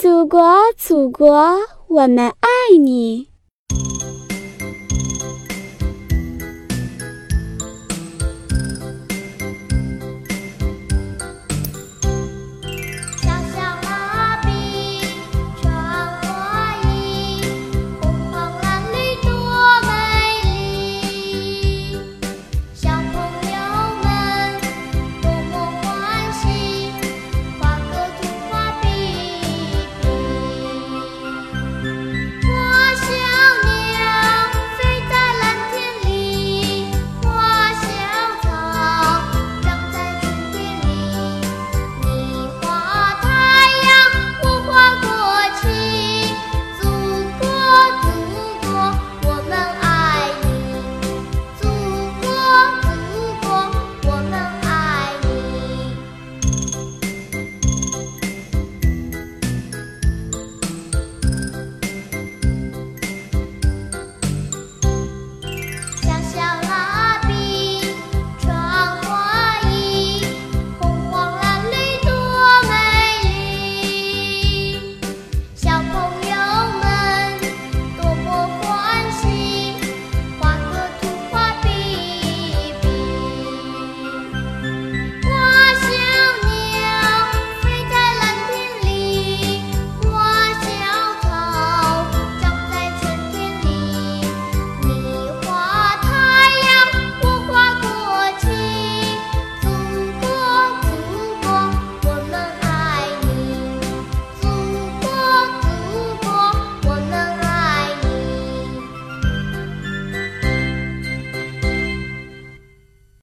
祖国祖国我们爱你。